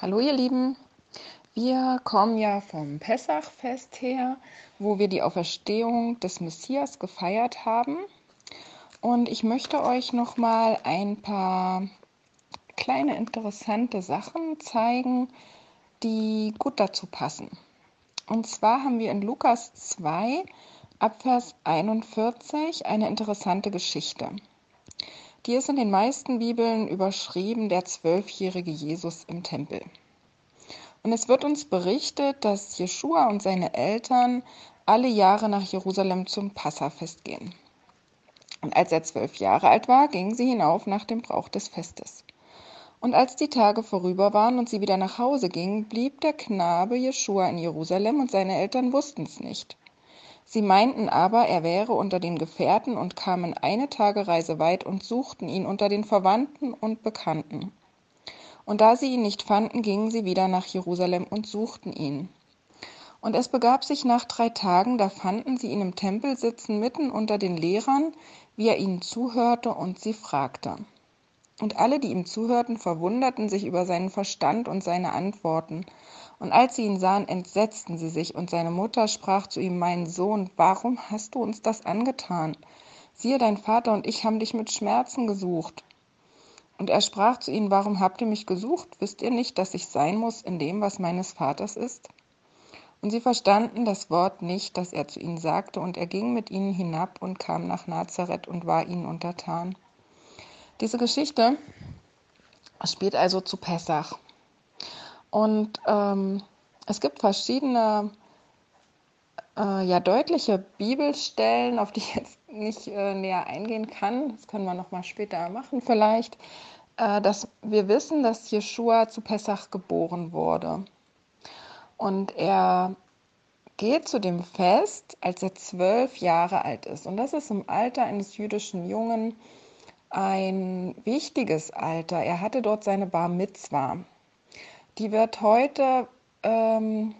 Hallo ihr Lieben, wir kommen ja vom Pessachfest her, wo wir die Auferstehung des Messias gefeiert haben. Und ich möchte euch noch mal ein paar kleine interessante Sachen zeigen, die gut dazu passen. Und zwar haben wir in Lukas 2 ab Vers 41 eine interessante Geschichte. Die ist in den meisten Bibeln überschrieben der zwölfjährige Jesus im Tempel. Und es wird uns berichtet, dass Jeschua und seine Eltern alle Jahre nach Jerusalem zum Passafest gehen. Und als er zwölf Jahre alt war, gingen sie hinauf nach dem Brauch des Festes. Und als die Tage vorüber waren und sie wieder nach Hause gingen, blieb der Knabe Jeschua in Jerusalem und seine Eltern wussten es nicht. Sie meinten aber, er wäre unter den Gefährten und kamen eine Tagereise weit und suchten ihn unter den Verwandten und Bekannten. Und da sie ihn nicht fanden, gingen sie wieder nach Jerusalem und suchten ihn. Und es begab sich nach drei Tagen, da fanden sie ihn im Tempel sitzen mitten unter den Lehrern, wie er ihnen zuhörte und sie fragte. Und alle, die ihm zuhörten, verwunderten sich über seinen Verstand und seine Antworten. Und als sie ihn sahen, entsetzten sie sich, und seine Mutter sprach zu ihm, Mein Sohn, warum hast du uns das angetan? Siehe, dein Vater und ich haben dich mit Schmerzen gesucht. Und er sprach zu ihnen, Warum habt ihr mich gesucht? Wisst ihr nicht, dass ich sein muss in dem, was meines Vaters ist? Und sie verstanden das Wort nicht, das er zu ihnen sagte, und er ging mit ihnen hinab und kam nach Nazareth und war ihnen untertan. Diese Geschichte spielt also zu Pessach. Und ähm, es gibt verschiedene äh, ja, deutliche Bibelstellen, auf die ich jetzt nicht äh, näher eingehen kann. Das können wir nochmal später machen vielleicht. Äh, dass wir wissen, dass Jeschua zu Pessach geboren wurde. Und er geht zu dem Fest, als er zwölf Jahre alt ist. Und das ist im Alter eines jüdischen Jungen ein wichtiges Alter. Er hatte dort seine Bar Mitzwa. Die wird heute ähm,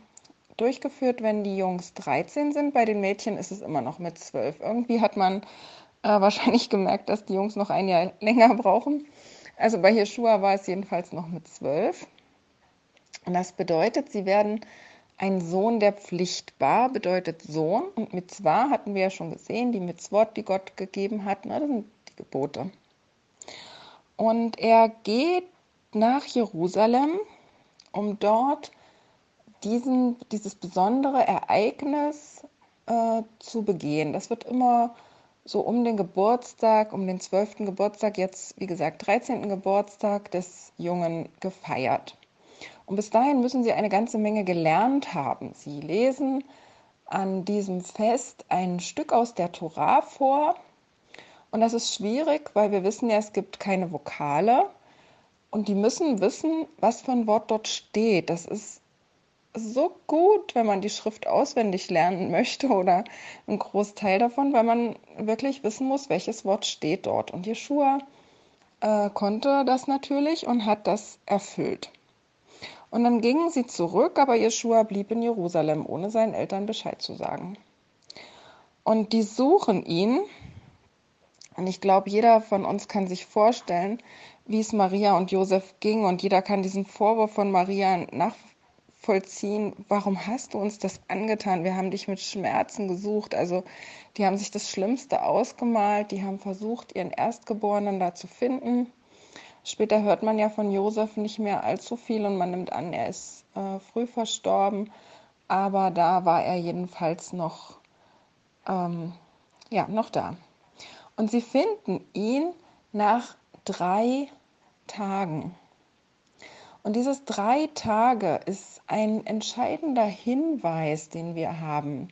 durchgeführt, wenn die Jungs 13 sind. Bei den Mädchen ist es immer noch mit 12. Irgendwie hat man äh, wahrscheinlich gemerkt, dass die Jungs noch ein Jahr länger brauchen. Also bei Jeschua war es jedenfalls noch mit 12. Und das bedeutet, sie werden ein Sohn der Pflicht war, bedeutet Sohn. Und Mitzvah hatten wir ja schon gesehen, die Mitzvot, die Gott gegeben hat, ne, das sind die Gebote. Und er geht nach Jerusalem um dort diesen, dieses besondere Ereignis äh, zu begehen. Das wird immer so um den Geburtstag, um den 12. Geburtstag, jetzt wie gesagt 13. Geburtstag des Jungen gefeiert. Und bis dahin müssen sie eine ganze Menge gelernt haben. Sie lesen an diesem Fest ein Stück aus der Tora vor. Und das ist schwierig, weil wir wissen ja, es gibt keine Vokale. Und die müssen wissen, was für ein Wort dort steht. Das ist so gut, wenn man die Schrift auswendig lernen möchte oder einen Großteil davon, weil man wirklich wissen muss, welches Wort steht dort. Und Jeshua äh, konnte das natürlich und hat das erfüllt. Und dann gingen sie zurück, aber Jeshua blieb in Jerusalem, ohne seinen Eltern Bescheid zu sagen. Und die suchen ihn. Und ich glaube, jeder von uns kann sich vorstellen, wie es Maria und Josef ging. Und jeder kann diesen Vorwurf von Maria nachvollziehen. Warum hast du uns das angetan? Wir haben dich mit Schmerzen gesucht. Also die haben sich das Schlimmste ausgemalt. Die haben versucht, ihren Erstgeborenen da zu finden. Später hört man ja von Josef nicht mehr allzu viel und man nimmt an, er ist äh, früh verstorben. Aber da war er jedenfalls noch, ähm, ja, noch da. Und sie finden ihn nach drei Tagen. Und dieses drei Tage ist ein entscheidender Hinweis, den wir haben,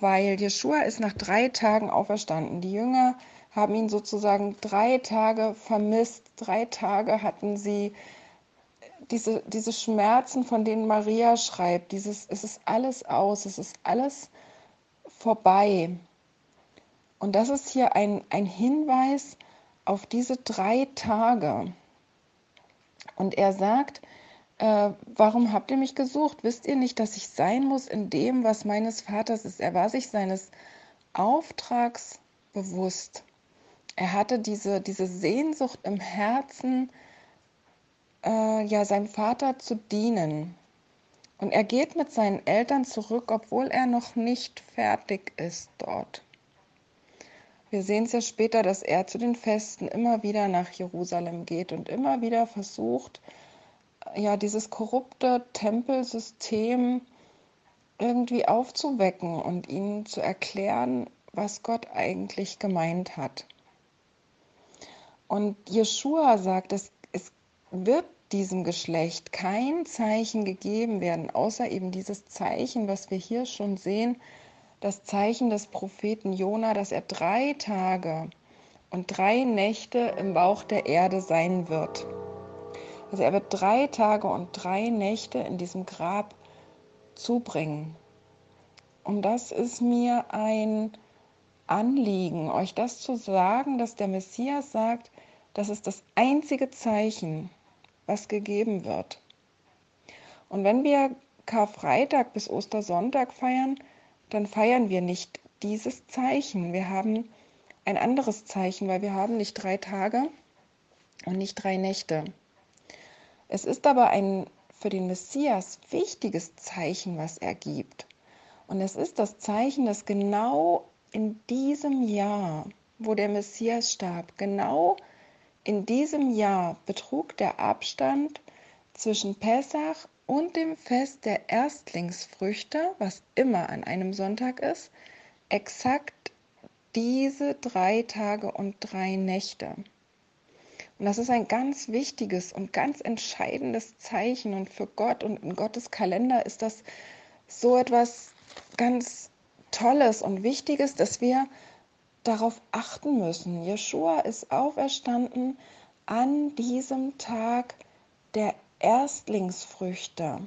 weil Jeschua ist nach drei Tagen auferstanden. Die Jünger haben ihn sozusagen drei Tage vermisst. Drei Tage hatten sie diese, diese Schmerzen, von denen Maria schreibt. Dieses, es ist alles aus, es ist alles vorbei. Und das ist hier ein, ein Hinweis auf diese drei Tage. Und er sagt, äh, warum habt ihr mich gesucht? Wisst ihr nicht, dass ich sein muss in dem, was meines Vaters ist? Er war sich seines Auftrags bewusst. Er hatte diese, diese Sehnsucht im Herzen, äh, ja, seinem Vater zu dienen. Und er geht mit seinen Eltern zurück, obwohl er noch nicht fertig ist dort. Wir sehen es ja später, dass er zu den Festen immer wieder nach Jerusalem geht und immer wieder versucht, ja, dieses korrupte Tempelsystem irgendwie aufzuwecken und ihnen zu erklären, was Gott eigentlich gemeint hat. Und Jeshua sagt, es, es wird diesem Geschlecht kein Zeichen gegeben werden, außer eben dieses Zeichen, was wir hier schon sehen, das Zeichen des Propheten Jona, dass er drei Tage und drei Nächte im Bauch der Erde sein wird. Also er wird drei Tage und drei Nächte in diesem Grab zubringen. Und das ist mir ein Anliegen, euch das zu sagen, dass der Messias sagt, das ist das einzige Zeichen, was gegeben wird. Und wenn wir Karfreitag bis Ostersonntag feiern, dann feiern wir nicht dieses Zeichen. Wir haben ein anderes Zeichen, weil wir haben nicht drei Tage und nicht drei Nächte. Es ist aber ein für den Messias wichtiges Zeichen, was er gibt. Und es ist das Zeichen, dass genau in diesem Jahr, wo der Messias starb, genau in diesem Jahr betrug der Abstand zwischen Pessach und dem Fest der Erstlingsfrüchte, was immer an einem Sonntag ist, exakt diese drei Tage und drei Nächte. Und das ist ein ganz wichtiges und ganz entscheidendes Zeichen. Und für Gott und in Gottes Kalender ist das so etwas ganz Tolles und Wichtiges, dass wir darauf achten müssen. Jeshua ist auferstanden an diesem Tag der Erstlingsfrüchte.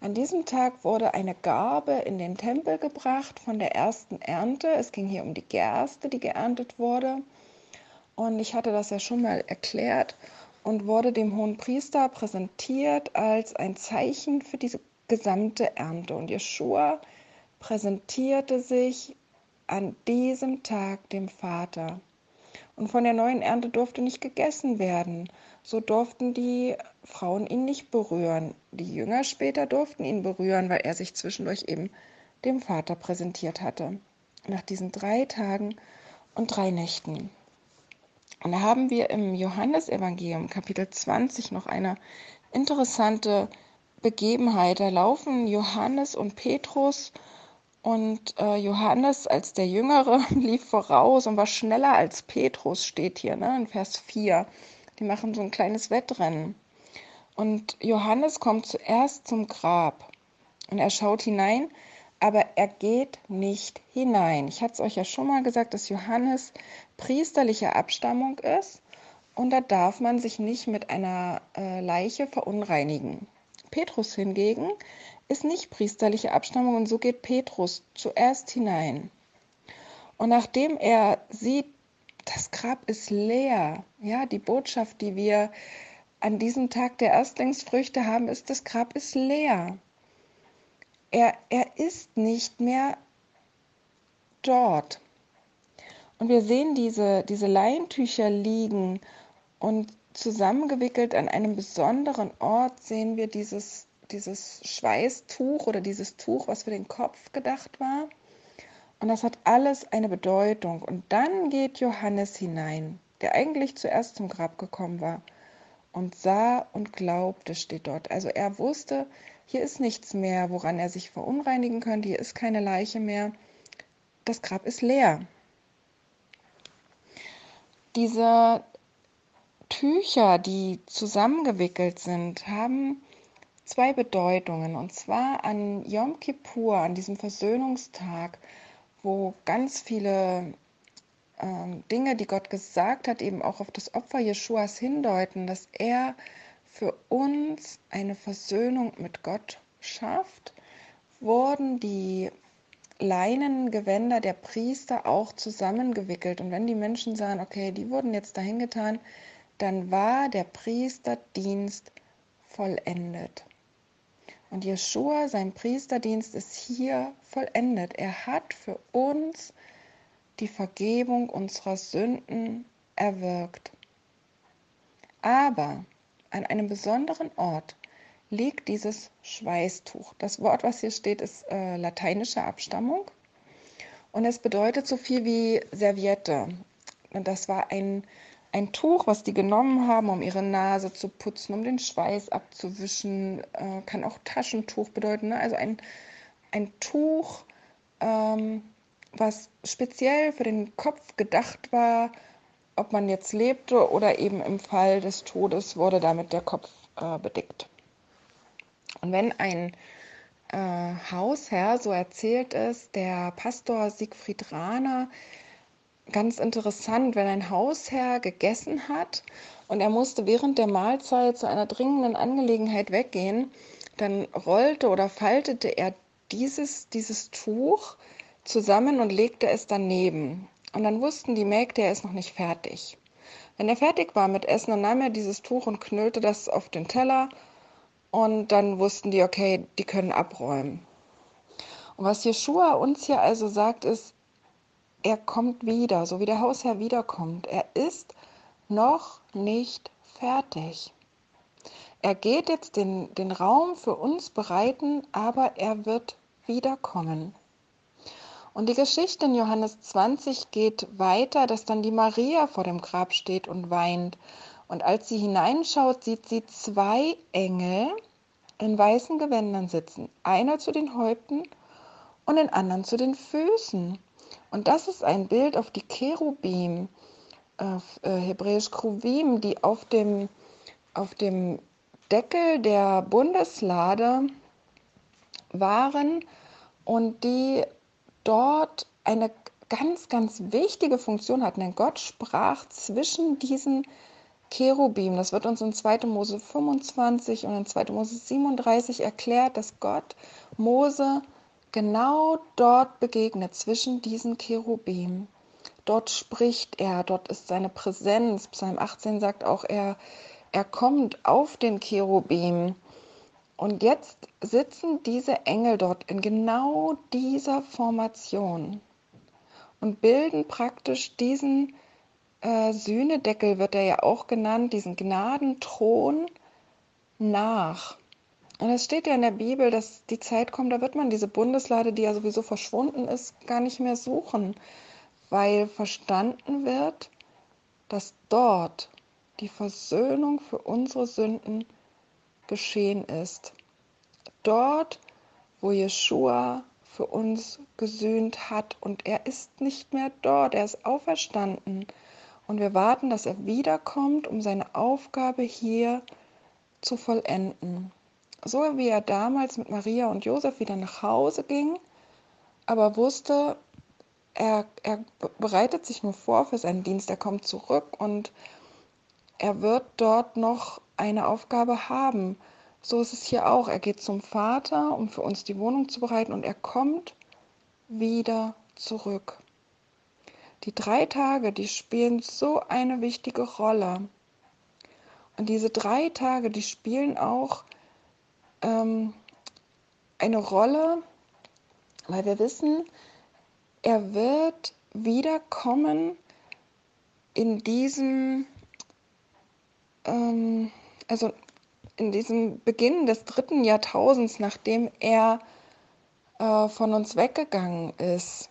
An diesem Tag wurde eine Garbe in den Tempel gebracht von der ersten Ernte. Es ging hier um die Gerste, die geerntet wurde. Und ich hatte das ja schon mal erklärt und wurde dem hohen Priester präsentiert als ein Zeichen für diese gesamte Ernte. Und Jeshua präsentierte sich an diesem Tag dem Vater. Und von der neuen Ernte durfte nicht gegessen werden. So durften die Frauen ihn nicht berühren. Die Jünger später durften ihn berühren, weil er sich zwischendurch eben dem Vater präsentiert hatte. Nach diesen drei Tagen und drei Nächten. Und da haben wir im Johannesevangelium Kapitel 20 noch eine interessante Begebenheit. Da laufen Johannes und Petrus und äh, Johannes als der Jüngere lief voraus und war schneller als Petrus, steht hier ne, in Vers 4. Die machen so ein kleines Wettrennen. Und Johannes kommt zuerst zum Grab und er schaut hinein, aber er geht nicht hinein. Ich hatte es euch ja schon mal gesagt, dass Johannes priesterlicher Abstammung ist und da darf man sich nicht mit einer äh, Leiche verunreinigen. Petrus hingegen ist nicht priesterliche Abstammung und so geht Petrus zuerst hinein. Und nachdem er sieht, das Grab ist leer, ja, die Botschaft, die wir an diesem Tag der Erstlingsfrüchte haben, ist, das Grab ist leer. Er, er ist nicht mehr dort. Und wir sehen diese, diese Leintücher liegen und zusammengewickelt an einem besonderen Ort sehen wir dieses dieses Schweißtuch oder dieses Tuch, was für den Kopf gedacht war. Und das hat alles eine Bedeutung. Und dann geht Johannes hinein, der eigentlich zuerst zum Grab gekommen war, und sah und glaubte, steht dort. Also er wusste, hier ist nichts mehr, woran er sich verunreinigen könnte, hier ist keine Leiche mehr. Das Grab ist leer. Diese Tücher, die zusammengewickelt sind, haben zwei Bedeutungen. Und zwar an Yom Kippur, an diesem Versöhnungstag, wo ganz viele ähm, Dinge, die Gott gesagt hat, eben auch auf das Opfer Jeschuas hindeuten, dass er für uns eine Versöhnung mit Gott schafft, wurden die Leinengewänder der Priester auch zusammengewickelt. Und wenn die Menschen sahen, okay, die wurden jetzt dahin getan, dann war der Priesterdienst vollendet. Und Jeschua, sein Priesterdienst ist hier vollendet. Er hat für uns die Vergebung unserer Sünden erwirkt. Aber an einem besonderen Ort liegt dieses Schweißtuch. Das Wort, was hier steht, ist äh, lateinische Abstammung und es bedeutet so viel wie Serviette. Und das war ein, ein Tuch, was die genommen haben, um ihre Nase zu putzen, um den Schweiß abzuwischen. Äh, kann auch Taschentuch bedeuten. Ne? Also ein, ein Tuch, ähm, was speziell für den Kopf gedacht war, ob man jetzt lebte oder eben im Fall des Todes wurde damit der Kopf äh, bedeckt. Und wenn ein äh, Hausherr, so erzählt es der Pastor Siegfried Rahner, ganz interessant, wenn ein Hausherr gegessen hat und er musste während der Mahlzeit zu einer dringenden Angelegenheit weggehen, dann rollte oder faltete er dieses, dieses Tuch zusammen und legte es daneben. Und dann wussten die Mägde, er ist noch nicht fertig. Wenn er fertig war mit Essen, dann nahm er dieses Tuch und knüllte das auf den Teller und dann wussten die, okay, die können abräumen. Und was Jeschua uns hier also sagt, ist, er kommt wieder, so wie der Hausherr wiederkommt. Er ist noch nicht fertig. Er geht jetzt den, den Raum für uns bereiten, aber er wird wiederkommen. Und die Geschichte in Johannes 20 geht weiter, dass dann die Maria vor dem Grab steht und weint. Und als sie hineinschaut, sieht sie zwei Engel in weißen Gewändern sitzen. Einer zu den Häupten und den anderen zu den Füßen. Und das ist ein Bild auf die Cherubim, auf äh, hebräisch Kruvim, die auf dem, auf dem Deckel der Bundeslade waren und die dort eine ganz, ganz wichtige Funktion hatten. Denn Gott sprach zwischen diesen Cherubim. Das wird uns in 2. Mose 25 und in 2. Mose 37 erklärt, dass Gott Mose genau dort begegnet, zwischen diesen Cherubim. Dort spricht er, dort ist seine Präsenz. Psalm 18 sagt auch, er, er kommt auf den Cherubim. Und jetzt sitzen diese Engel dort in genau dieser Formation und bilden praktisch diesen äh, Sühnedeckel, wird er ja auch genannt, diesen Gnadenthron nach. Und es steht ja in der Bibel, dass die Zeit kommt, da wird man diese Bundeslade, die ja sowieso verschwunden ist, gar nicht mehr suchen, weil verstanden wird, dass dort die Versöhnung für unsere Sünden geschehen ist. Dort, wo Jeshua für uns gesühnt hat und er ist nicht mehr dort, er ist auferstanden. Und wir warten, dass er wiederkommt, um seine Aufgabe hier zu vollenden. So wie er damals mit Maria und Josef wieder nach Hause ging, aber wusste, er, er bereitet sich nur vor für seinen Dienst, er kommt zurück und er wird dort noch eine Aufgabe haben. So ist es hier auch. Er geht zum Vater, um für uns die Wohnung zu bereiten und er kommt wieder zurück. Die drei Tage, die spielen so eine wichtige Rolle. Und diese drei Tage, die spielen auch ähm, eine Rolle, weil wir wissen, er wird wiederkommen in diesem, ähm, also in diesem Beginn des dritten Jahrtausends, nachdem er äh, von uns weggegangen ist.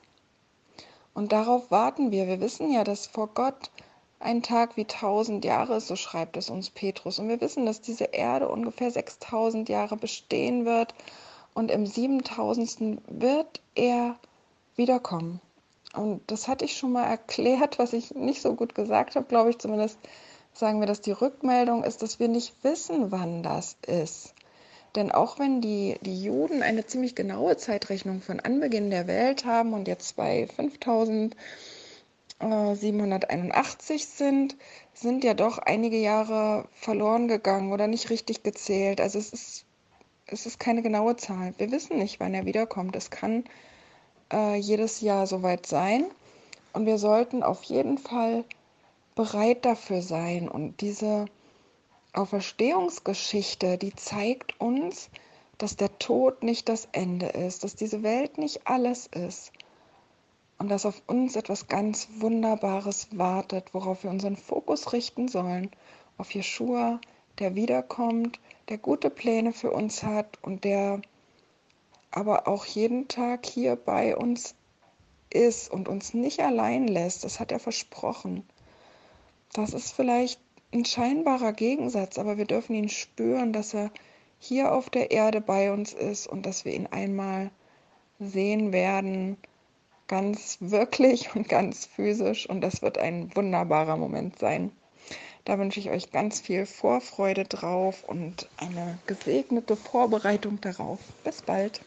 Und darauf warten wir. Wir wissen ja, dass vor Gott ein Tag wie tausend Jahre ist, so schreibt es uns Petrus. Und wir wissen, dass diese Erde ungefähr 6000 Jahre bestehen wird und im 7000. wird er wiederkommen. Und das hatte ich schon mal erklärt, was ich nicht so gut gesagt habe, glaube ich zumindest sagen wir, dass die Rückmeldung ist, dass wir nicht wissen, wann das ist. Denn auch wenn die, die Juden eine ziemlich genaue Zeitrechnung von Anbeginn der Welt haben und jetzt bei 5781 sind, sind ja doch einige Jahre verloren gegangen oder nicht richtig gezählt. Also es ist, es ist keine genaue Zahl. Wir wissen nicht, wann er wiederkommt. Es kann äh, jedes Jahr soweit sein. Und wir sollten auf jeden Fall bereit dafür sein. Und diese Auferstehungsgeschichte, die zeigt uns, dass der Tod nicht das Ende ist, dass diese Welt nicht alles ist und dass auf uns etwas ganz Wunderbares wartet, worauf wir unseren Fokus richten sollen, auf Jeshua, der wiederkommt, der gute Pläne für uns hat und der aber auch jeden Tag hier bei uns ist und uns nicht allein lässt. Das hat er versprochen. Das ist vielleicht ein scheinbarer Gegensatz, aber wir dürfen ihn spüren, dass er hier auf der Erde bei uns ist und dass wir ihn einmal sehen werden, ganz wirklich und ganz physisch. Und das wird ein wunderbarer Moment sein. Da wünsche ich euch ganz viel Vorfreude drauf und eine gesegnete Vorbereitung darauf. Bis bald.